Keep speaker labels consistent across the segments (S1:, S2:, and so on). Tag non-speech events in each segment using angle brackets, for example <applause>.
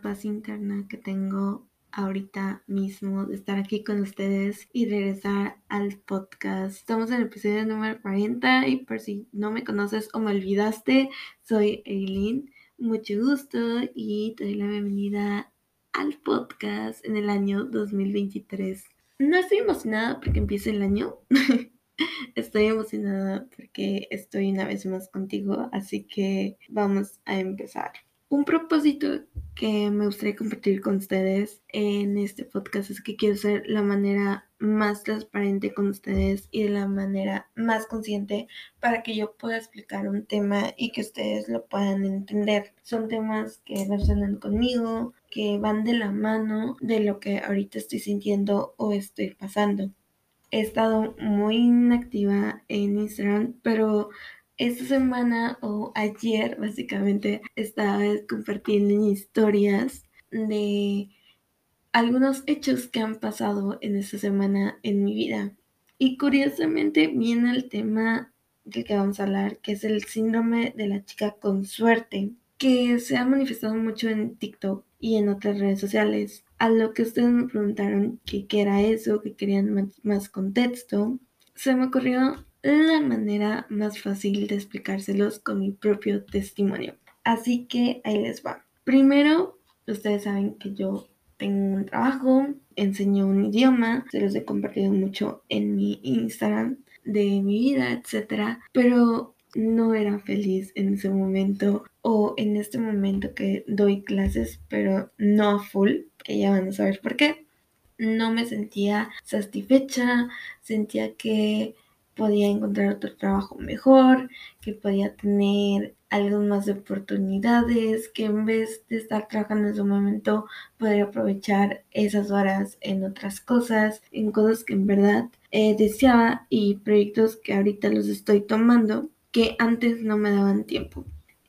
S1: paz interna que tengo ahorita mismo de estar aquí con ustedes y regresar al podcast. Estamos en el episodio número 40 y por si no me conoces o me olvidaste, soy Eileen. Mucho gusto y te doy la bienvenida al podcast en el año 2023. No estoy emocionada porque empiece el año. <laughs> estoy emocionada porque estoy una vez más contigo, así que vamos a empezar. Un propósito que me gustaría compartir con ustedes en este podcast es que quiero ser la manera más transparente con ustedes y de la manera más consciente para que yo pueda explicar un tema y que ustedes lo puedan entender. Son temas que resuenan conmigo, que van de la mano de lo que ahorita estoy sintiendo o estoy pasando. He estado muy inactiva en Instagram, pero esta semana o ayer básicamente estaba compartiendo historias de algunos hechos que han pasado en esta semana en mi vida. Y curiosamente viene el tema del que vamos a hablar, que es el síndrome de la chica con suerte, que se ha manifestado mucho en TikTok y en otras redes sociales. A lo que ustedes me preguntaron qué era eso, que querían más, más contexto, se me ocurrió la manera más fácil de explicárselos con mi propio testimonio. Así que ahí les va. Primero, ustedes saben que yo tengo un trabajo, enseño un idioma, se los he compartido mucho en mi Instagram de mi vida, etcétera, pero no era feliz en ese momento o en este momento que doy clases, pero no a full, ya van a saber por qué. No me sentía satisfecha, sentía que podía encontrar otro trabajo mejor, que podía tener algo más de oportunidades, que en vez de estar trabajando en su momento, podría aprovechar esas horas en otras cosas, en cosas que en verdad eh, deseaba y proyectos que ahorita los estoy tomando que antes no me daban tiempo.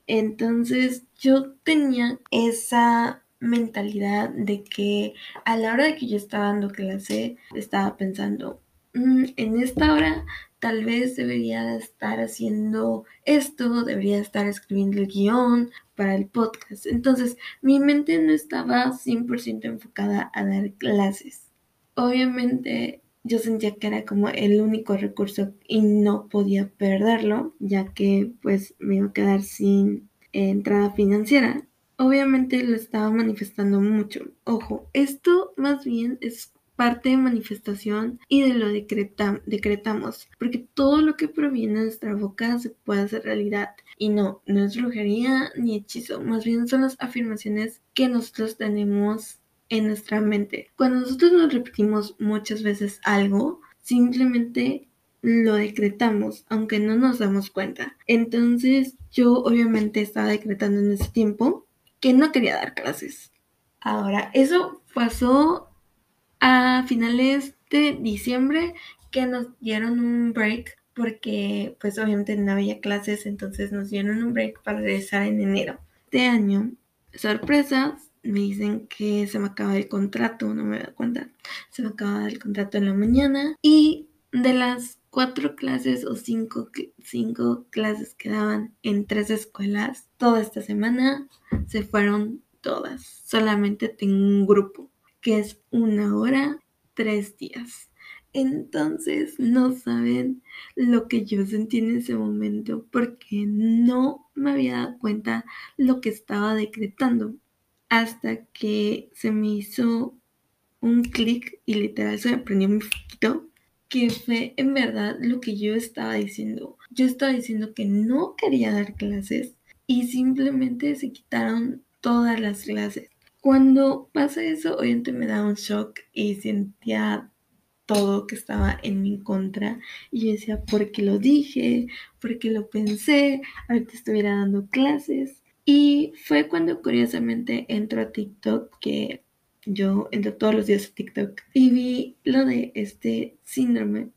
S1: Entonces yo tenía esa mentalidad de que a la hora de que yo estaba dando clase, estaba pensando, mm, en esta hora tal vez debería estar haciendo esto, debería estar escribiendo el guion para el podcast. Entonces, mi mente no estaba 100% enfocada a dar clases. Obviamente, yo sentía que era como el único recurso y no podía perderlo, ya que pues me iba a quedar sin entrada financiera. Obviamente lo estaba manifestando mucho. Ojo, esto más bien es parte de manifestación y de lo decretamos, porque todo lo que proviene de nuestra boca se puede hacer realidad. Y no, no es brujería ni hechizo, más bien son las afirmaciones que nosotros tenemos en nuestra mente. Cuando nosotros nos repetimos muchas veces algo, simplemente lo decretamos, aunque no nos damos cuenta. Entonces yo obviamente estaba decretando en ese tiempo que no quería dar clases. Ahora, eso pasó a finales de diciembre que nos dieron un break porque pues obviamente no había clases, entonces nos dieron un break para regresar en enero. Este año, sorpresa, me dicen que se me acaba el contrato, no me doy cuenta. Se me acaba el contrato en la mañana y de las cuatro clases o cinco, cinco clases que daban en tres escuelas, toda esta semana se fueron todas. Solamente tengo un grupo que es una hora, tres días. Entonces no saben lo que yo sentí en ese momento porque no me había dado cuenta lo que estaba decretando hasta que se me hizo un clic y literal se me prendió mi foquito que fue en verdad lo que yo estaba diciendo. Yo estaba diciendo que no quería dar clases y simplemente se quitaron todas las clases. Cuando pasa eso, obviamente me da un shock y sentía todo que estaba en mi contra. Y yo decía, ¿por qué lo dije? ¿Por qué lo pensé? Ahorita estuviera dando clases. Y fue cuando curiosamente entro a TikTok, que yo entro todos los días a TikTok, y vi lo de este síndrome,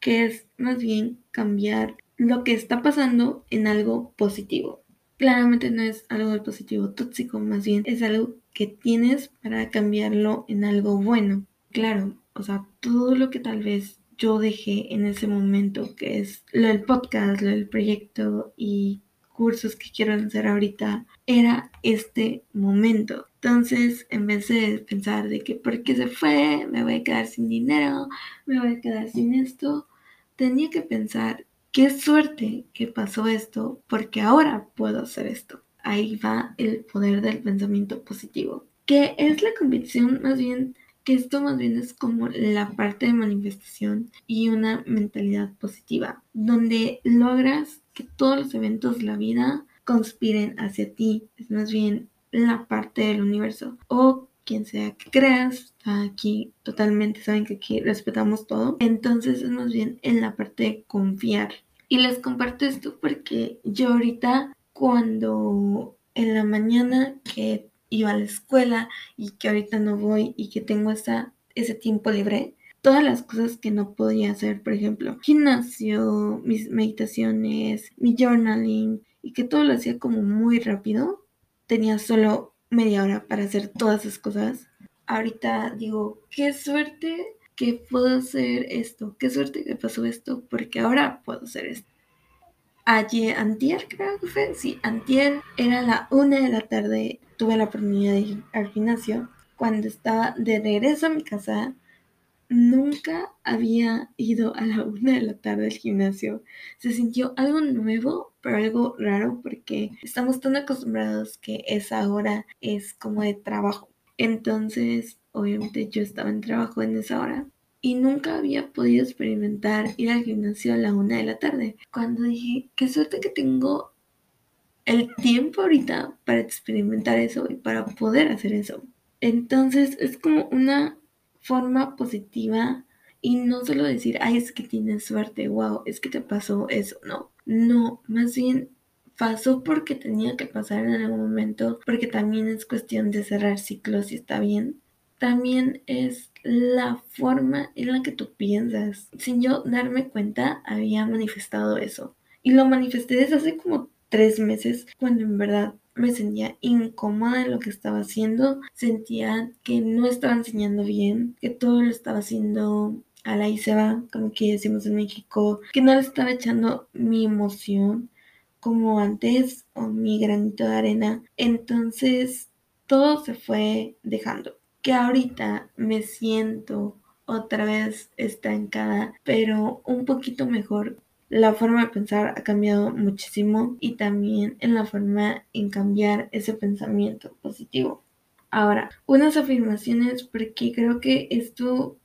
S1: que es más bien cambiar lo que está pasando en algo positivo. Claramente no es algo positivo tóxico, más bien es algo que tienes para cambiarlo en algo bueno. Claro, o sea, todo lo que tal vez yo dejé en ese momento, que es lo del podcast, lo del proyecto y cursos que quiero hacer ahorita, era este momento. Entonces, en vez de pensar de que por qué se fue, me voy a quedar sin dinero, me voy a quedar sin esto, tenía que pensar qué suerte que pasó esto, porque ahora puedo hacer esto. Ahí va el poder del pensamiento positivo, que es la convicción más bien que esto más bien es como la parte de manifestación y una mentalidad positiva, donde logras que todos los eventos de la vida conspiren hacia ti. Es más bien la parte del universo o quien sea que creas. Aquí totalmente saben que aquí respetamos todo. Entonces es más bien en la parte de confiar. Y les comparto esto porque yo ahorita cuando en la mañana que iba a la escuela y que ahorita no voy y que tengo esa, ese tiempo libre, todas las cosas que no podía hacer, por ejemplo, gimnasio, mis meditaciones, mi journaling, y que todo lo hacía como muy rápido, tenía solo media hora para hacer todas esas cosas. Ahorita digo, qué suerte que puedo hacer esto, qué suerte que pasó esto, porque ahora puedo hacer esto. Ayer, antier creo que fue, sí, antier era la una de la tarde, tuve la oportunidad de ir al gimnasio. Cuando estaba de regreso a mi casa, nunca había ido a la una de la tarde al gimnasio. Se sintió algo nuevo, pero algo raro porque estamos tan acostumbrados que esa hora es como de trabajo. Entonces, obviamente yo estaba en trabajo en esa hora y nunca había podido experimentar ir al gimnasio a la una de la tarde. Cuando dije, qué suerte que tengo el tiempo ahorita para experimentar eso y para poder hacer eso. Entonces es como una forma positiva y no solo decir, ay, es que tienes suerte, wow, es que te pasó eso, no. No, más bien pasó porque tenía que pasar en algún momento, porque también es cuestión de cerrar ciclos y está bien. También es la forma en la que tú piensas. Sin yo darme cuenta, había manifestado eso. Y lo manifesté desde hace como tres meses, cuando en verdad me sentía incómoda en lo que estaba haciendo, sentía que no estaba enseñando bien, que todo lo estaba haciendo a la y como que decimos en México, que no le estaba echando mi emoción como antes o mi granito de arena. Entonces todo se fue dejando. Que ahorita me siento otra vez estancada, pero un poquito mejor la forma de pensar ha cambiado muchísimo y también en la forma en cambiar ese pensamiento positivo. Ahora, unas afirmaciones porque creo que esto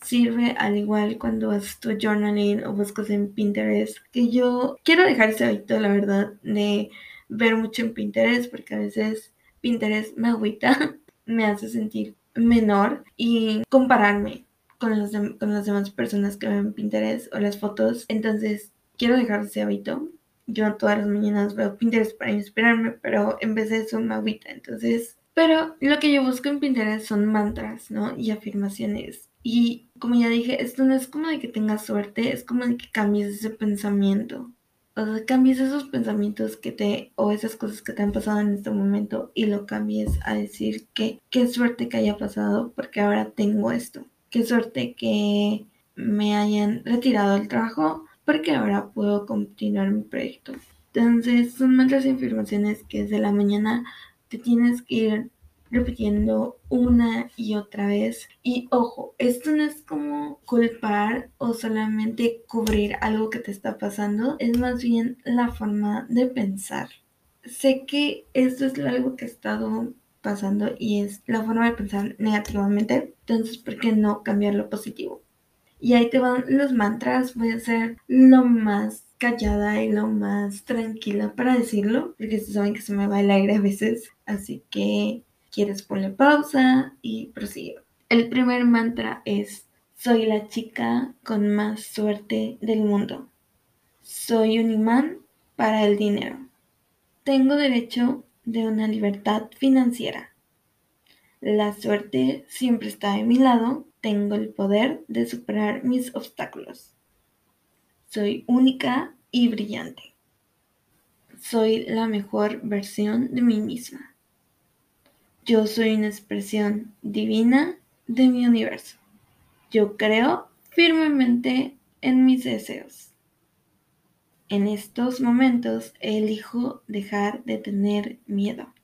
S1: sirve al igual cuando haces tu journaling o buscas en Pinterest, que yo quiero dejar ese hábito, la verdad, de ver mucho en Pinterest porque a veces Pinterest me agüita, <laughs> me hace sentir menor y compararme con, con las demás personas que ven Pinterest o las fotos. Entonces, quiero dejar ese hábito. Yo todas las mañanas veo Pinterest para inspirarme, pero en vez de eso me agüita. Entonces, pero lo que yo busco en Pinterest son mantras, ¿no? Y afirmaciones. Y como ya dije, esto no es como de que tengas suerte, es como de que cambies ese pensamiento. O sea, cambies esos pensamientos que te, o esas cosas que te han pasado en este momento y lo cambies a decir que qué suerte que haya pasado porque ahora tengo esto qué suerte que me hayan retirado del trabajo porque ahora puedo continuar mi proyecto. Entonces son muchas afirmaciones que desde la mañana te tienes que ir repitiendo una y otra vez. Y ojo, esto no es como culpar o solamente cubrir algo que te está pasando, es más bien la forma de pensar. Sé que esto es algo que he estado pasando y es la forma de pensar negativamente. Entonces, ¿por qué no cambiar lo positivo? Y ahí te van los mantras. Voy a ser lo más callada y lo más tranquila para decirlo, porque se saben que se me va el aire a veces. Así que quieres poner pausa y prosigue. El primer mantra es: Soy la chica con más suerte del mundo. Soy un imán para el dinero. Tengo derecho de una libertad financiera. La suerte siempre está de mi lado, tengo el poder de superar mis obstáculos. Soy única y brillante. Soy la mejor versión de mí misma. Yo soy una expresión divina de mi universo. Yo creo firmemente en mis deseos. En estos momentos elijo dejar de tener miedo.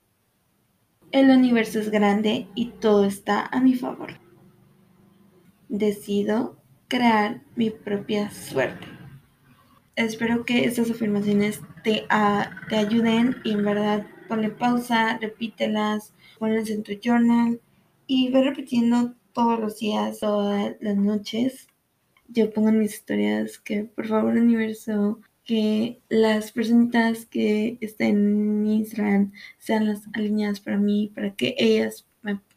S1: El universo es grande y todo está a mi favor. Decido crear mi propia suerte. Espero que estas afirmaciones te, te ayuden y en verdad ponle pausa, repítelas, ponlas en tu journal y ve repitiendo todos los días, todas las noches. Yo pongo en mis historias que por favor universo que las personas que estén en Instagram sean las alineadas para mí, para que ellas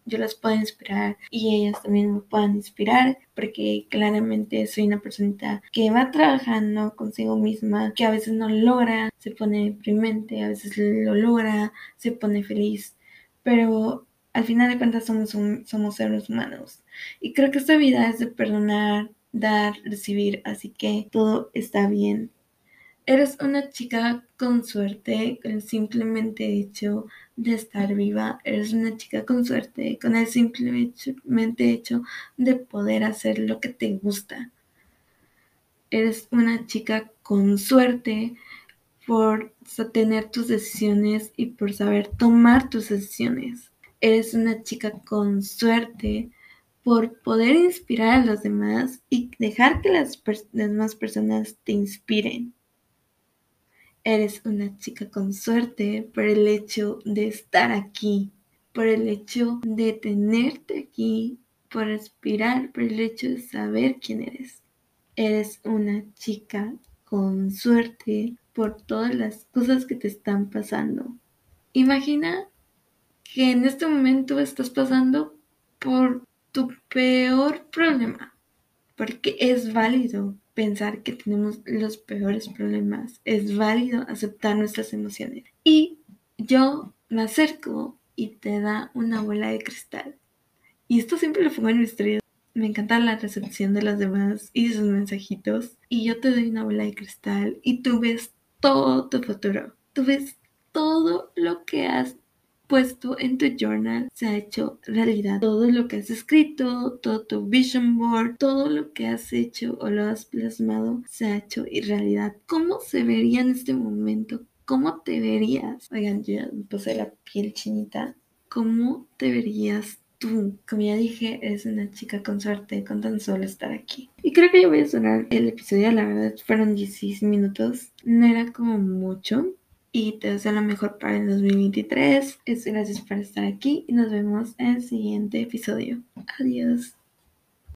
S1: yo las pueda inspirar y ellas también me puedan inspirar, porque claramente soy una persona que va trabajando consigo misma, que a veces no logra, se pone deprimente, a veces lo logra, se pone feliz, pero al final de cuentas somos, somos seres humanos. Y creo que esta vida es de perdonar, dar, recibir, así que todo está bien. Eres una chica con suerte con el simplemente hecho de estar viva. Eres una chica con suerte con el simplemente hecho de poder hacer lo que te gusta. Eres una chica con suerte por tener tus decisiones y por saber tomar tus decisiones. Eres una chica con suerte por poder inspirar a los demás y dejar que las demás personas te inspiren. Eres una chica con suerte por el hecho de estar aquí, por el hecho de tenerte aquí, por respirar, por el hecho de saber quién eres. Eres una chica con suerte por todas las cosas que te están pasando. Imagina que en este momento estás pasando por tu peor problema, porque es válido pensar que tenemos los peores problemas. Es válido aceptar nuestras emociones. Y yo me acerco y te da una bola de cristal. Y esto siempre lo pongo en mi historia. Me encanta la recepción de los demás y sus mensajitos. Y yo te doy una bola de cristal y tú ves todo tu futuro. Tú ves todo lo que has puesto en tu journal se ha hecho realidad. Todo lo que has escrito, todo tu vision board, todo lo que has hecho o lo has plasmado se ha hecho realidad. ¿Cómo se vería en este momento? ¿Cómo te verías? Oigan, yo ya me puse la piel chinita. ¿Cómo te verías tú? Como ya dije, eres una chica con suerte con tan solo estar aquí. Y creo que yo voy a sonar el episodio, la verdad, fueron 16 minutos. No era como mucho, y te deseo lo mejor para el 2023. Gracias por estar aquí y nos vemos en el siguiente episodio. Adiós.